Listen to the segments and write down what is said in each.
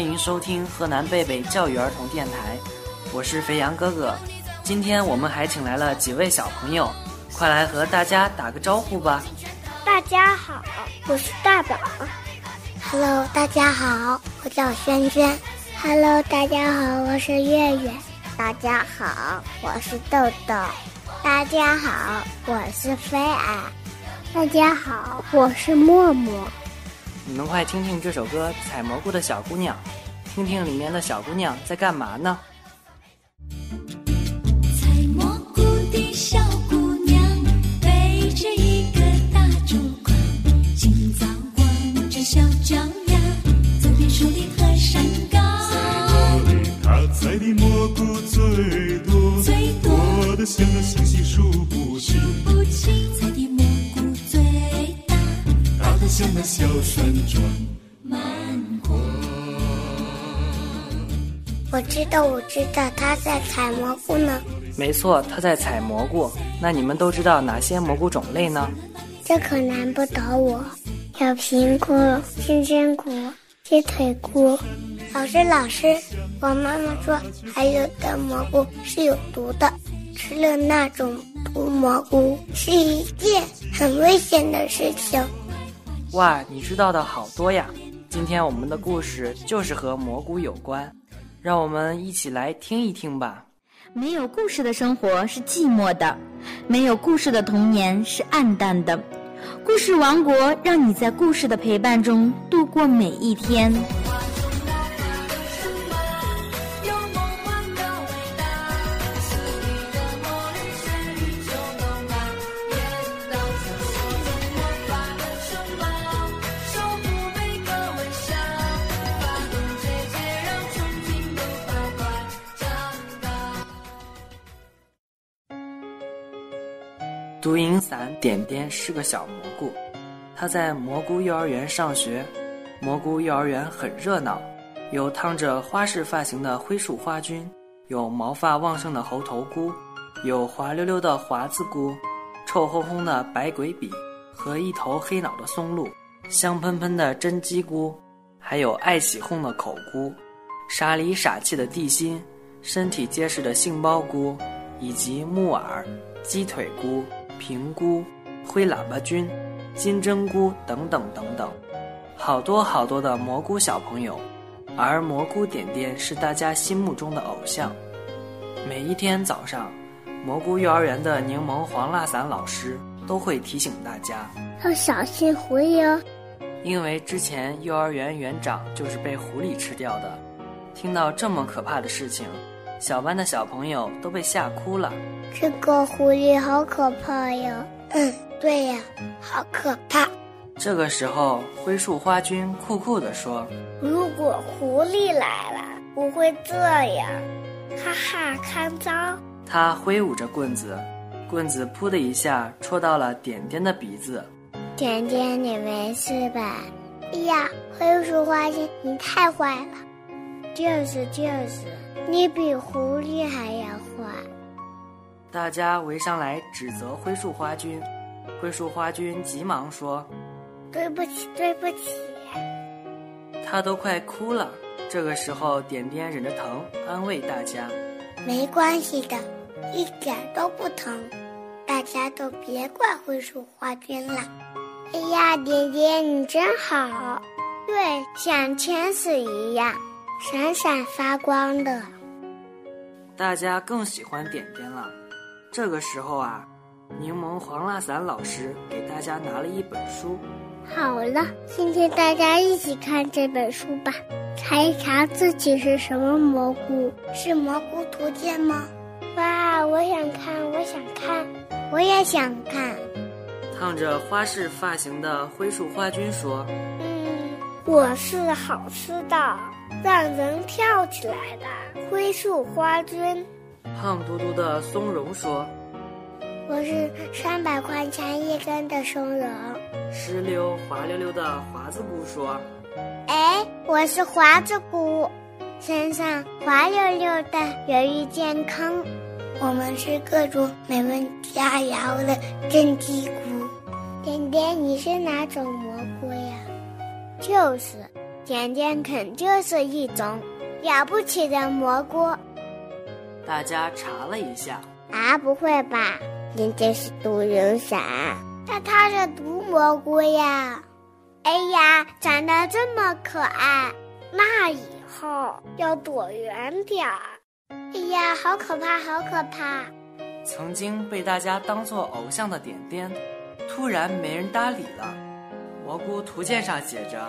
欢迎收听河南贝贝教育儿童电台，我是肥羊哥哥。今天我们还请来了几位小朋友，快来和大家打个招呼吧。大家好，我是大宝。Hello，大家好，我叫轩轩。Hello，大家好，我是月月。大家好，我是豆豆。大家好，我是菲儿。大家好，我是默默。你们快听听这首歌《采蘑菇的小姑娘》，听听里面的小姑娘在干嘛呢？我知道，我知道，他在采蘑菇呢。没错，他在采蘑菇。那你们都知道哪些蘑菇种类呢？这可难不倒我。有苹果、金针菇、鸡腿菇。老师，老师，我妈妈说，还有的蘑菇是有毒的，吃了那种毒蘑菇是一件很危险的事情。哇，你知道的好多呀！今天我们的故事就是和蘑菇有关，让我们一起来听一听吧。没有故事的生活是寂寞的，没有故事的童年是暗淡的。故事王国让你在故事的陪伴中度过每一天。独影伞点点是个小蘑菇，他在蘑菇幼儿园上学。蘑菇幼儿园很热闹，有烫着花式发型的灰树花菌，有毛发旺盛的猴头菇，有滑溜溜的华子菇，臭烘烘的白鬼笔和一头黑脑的松露，香喷喷的真鸡菇，还有爱起哄的口菇，傻里傻气的地心，身体结实的杏鲍菇，以及木耳、鸡腿菇、平菇、灰喇叭菌、金针菇等等等等，好多好多的蘑菇小朋友，而蘑菇点点是大家心目中的偶像。每一天早上，蘑菇幼儿园的柠檬黄蜡伞老师都会提醒大家，要小心狐狸哦。因为之前幼儿园园长就是被狐狸吃掉的。听到这么可怕的事情，小班的小朋友都被吓哭了。这个狐狸好可怕呀！嗯，对呀，好可怕。这个时候，灰树花君酷酷地说如果狐狸来了，我会这样，哈哈，看招！：“他挥舞着棍子，棍子噗的一下戳到了点点的鼻子。点点，你没事吧？哎呀，灰树花君，你太坏了！就是就是，你比狐狸还要坏。大家围上来指责灰树花君。灰树花君急忙说对不起，对不起。：“他都快哭了。”这个时候，点点忍着疼安慰大家。没关系的，一点都不疼。大家都别怪灰树花君了。哎呀，点点你真好，对，像天使一样闪闪发光的。大家更喜欢点点了。这个时候啊，柠檬黄蜡伞老师给大家拿了一本书。好了，今天大家一起看这本书吧，查一查自己是什么蘑菇，是蘑菇图鉴吗？哇，我想看，我想看。我也想看。烫着花式发型的灰树花君说嗯，我是好吃的，让人跳起来的灰树花菌。：“胖嘟嘟的松茸说，我是三百块钱一根的松茸。湿溜滑溜溜的华子菇说，哎，我是华子菇，身上滑溜溜的，有益健康。我们是各种美味佳肴的真鸡菇。点点，你是哪种蘑菇呀？就是，点点肯定是一种了不起的蘑菇大家查了一下，啊！不会吧？人家是毒人伞，但它是毒蘑菇呀！哎呀，长得这么可爱，那以后要躲远点儿。哎呀，好可怕，好可怕！曾经被大家当做偶像的点点，突然没人搭理了。蘑菇图鉴上写着，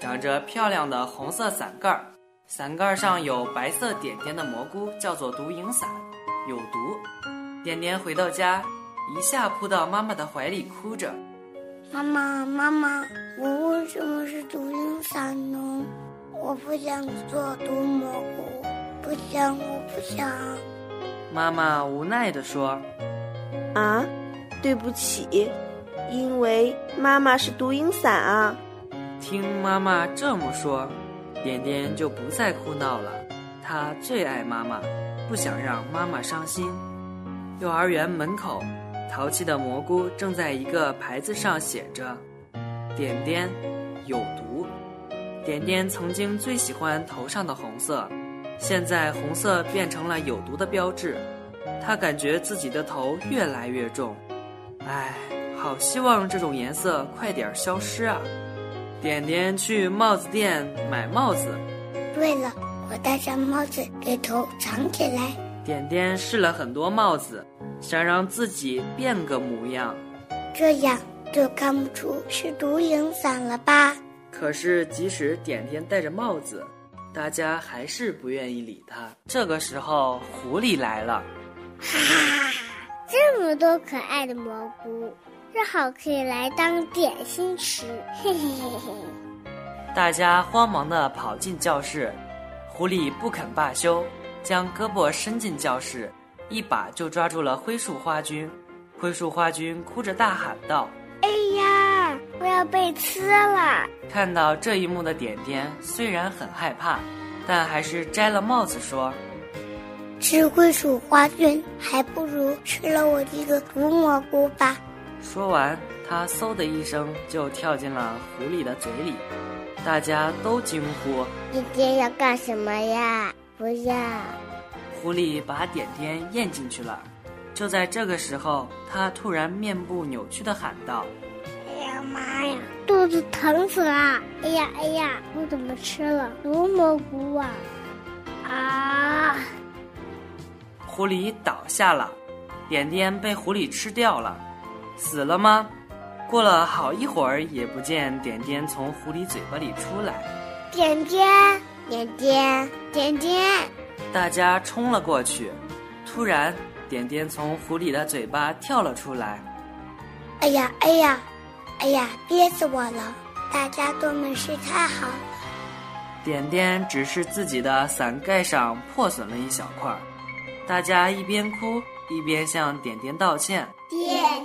长着漂亮的红色伞盖儿，伞盖上有白色点点的蘑菇叫做毒蝇伞，有毒。点点回到家，一下扑到妈妈的怀里，哭着。妈妈，妈妈，我为什么是毒蝇伞呢？我不想做毒蘑菇，不想，我不想。妈妈无奈地说啊，对不起，因为妈妈是毒蝇伞啊。：“听妈妈这么说，点点就不再哭闹了。他最爱妈妈，不想让妈妈伤心。”幼儿园门口，淘气的蘑菇正在一个牌子上写着：“点点有毒。”点点曾经最喜欢头上的红色，现在红色变成了有毒的标志。他感觉自己的头越来越重，唉，好希望这种颜色快点消失啊！点点去帽子店买帽子，对了，我戴上帽子给头藏起来。点点试了很多帽子，想让自己变个模样。这样就看不出是独影伞了吧？可是即使点点戴着帽子，大家还是不愿意理他。这个时候，狐狸来了。哈哈，这么多可爱的蘑菇，正好可以来当点心吃。嘿嘿嘿嘿。大家慌忙地跑进教室，狐狸不肯罢休，将胳膊伸进教室，一把就抓住了灰树花君。灰树花君哭着大喊道哎呀，我要被吃了！：“看到这一幕的点点虽然很害怕，但还是摘了帽子说吃灰鼠花菌，还不如吃了我这个毒蘑菇吧。：‘说完，他嗖的一声就跳进了狐狸的嘴里。’大家都惊呼。你今天要干什么呀？不要！狐狸把点点咽进去了。就在这个时候，他突然面部扭曲的喊道。哎呀妈呀，肚子疼死了！哎呀哎呀，我怎么吃了毒蘑菇啊？啊！狐狸倒下了，点点被狐狸吃掉了，死了吗？过了好一会儿，也不见点点从狐狸嘴巴里出来。点点点点点点，大家冲了过去，突然，点点从狐狸的嘴巴跳了出来。哎呀哎呀，哎呀，憋死我了！大家都没事，太好了。点点只是自己的伞盖上破损了一小块儿，大家一边哭一边向点点道歉。点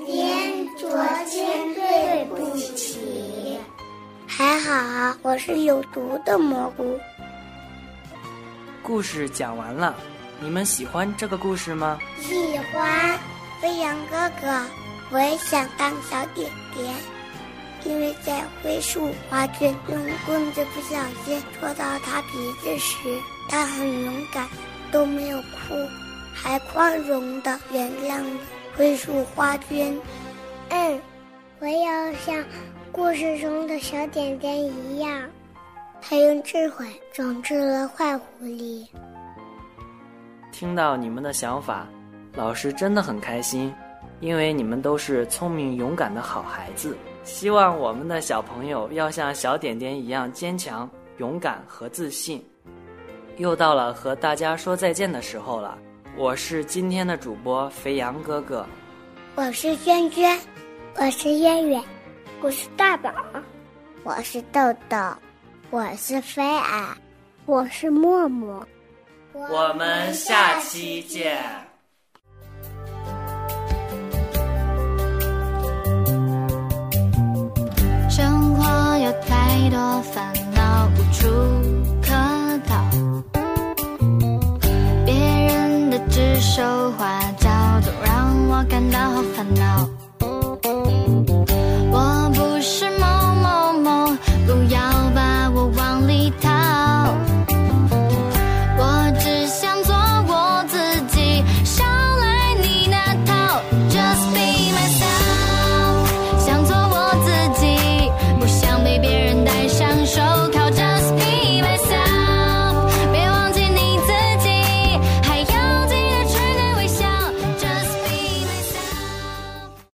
点，昨天对不起。还好我是有毒的蘑菇。故事讲完了，你们喜欢这个故事吗？喜欢飞扬哥哥，我也想当小点点，因为在灰树花卷用棍子不小心戳到他鼻子时，他很勇敢，都没有哭，还宽容的原谅了灰树花卷。嗯，我要像故事中的小点点一样，他用智慧整治了坏狐狸。听到你们的想法，老师真的很开心，因为你们都是聪明勇敢的好孩子。希望我们的小朋友要像小点点一样坚强、勇敢和自信。又到了和大家说再见的时候了，我是今天的主播肥羊哥哥，我是娟娟，我是月月，我是大宝，我是豆豆，我是菲儿，我是默默。我们下期见。生活有太多烦恼无处可逃，别人的指手画感到好烦恼。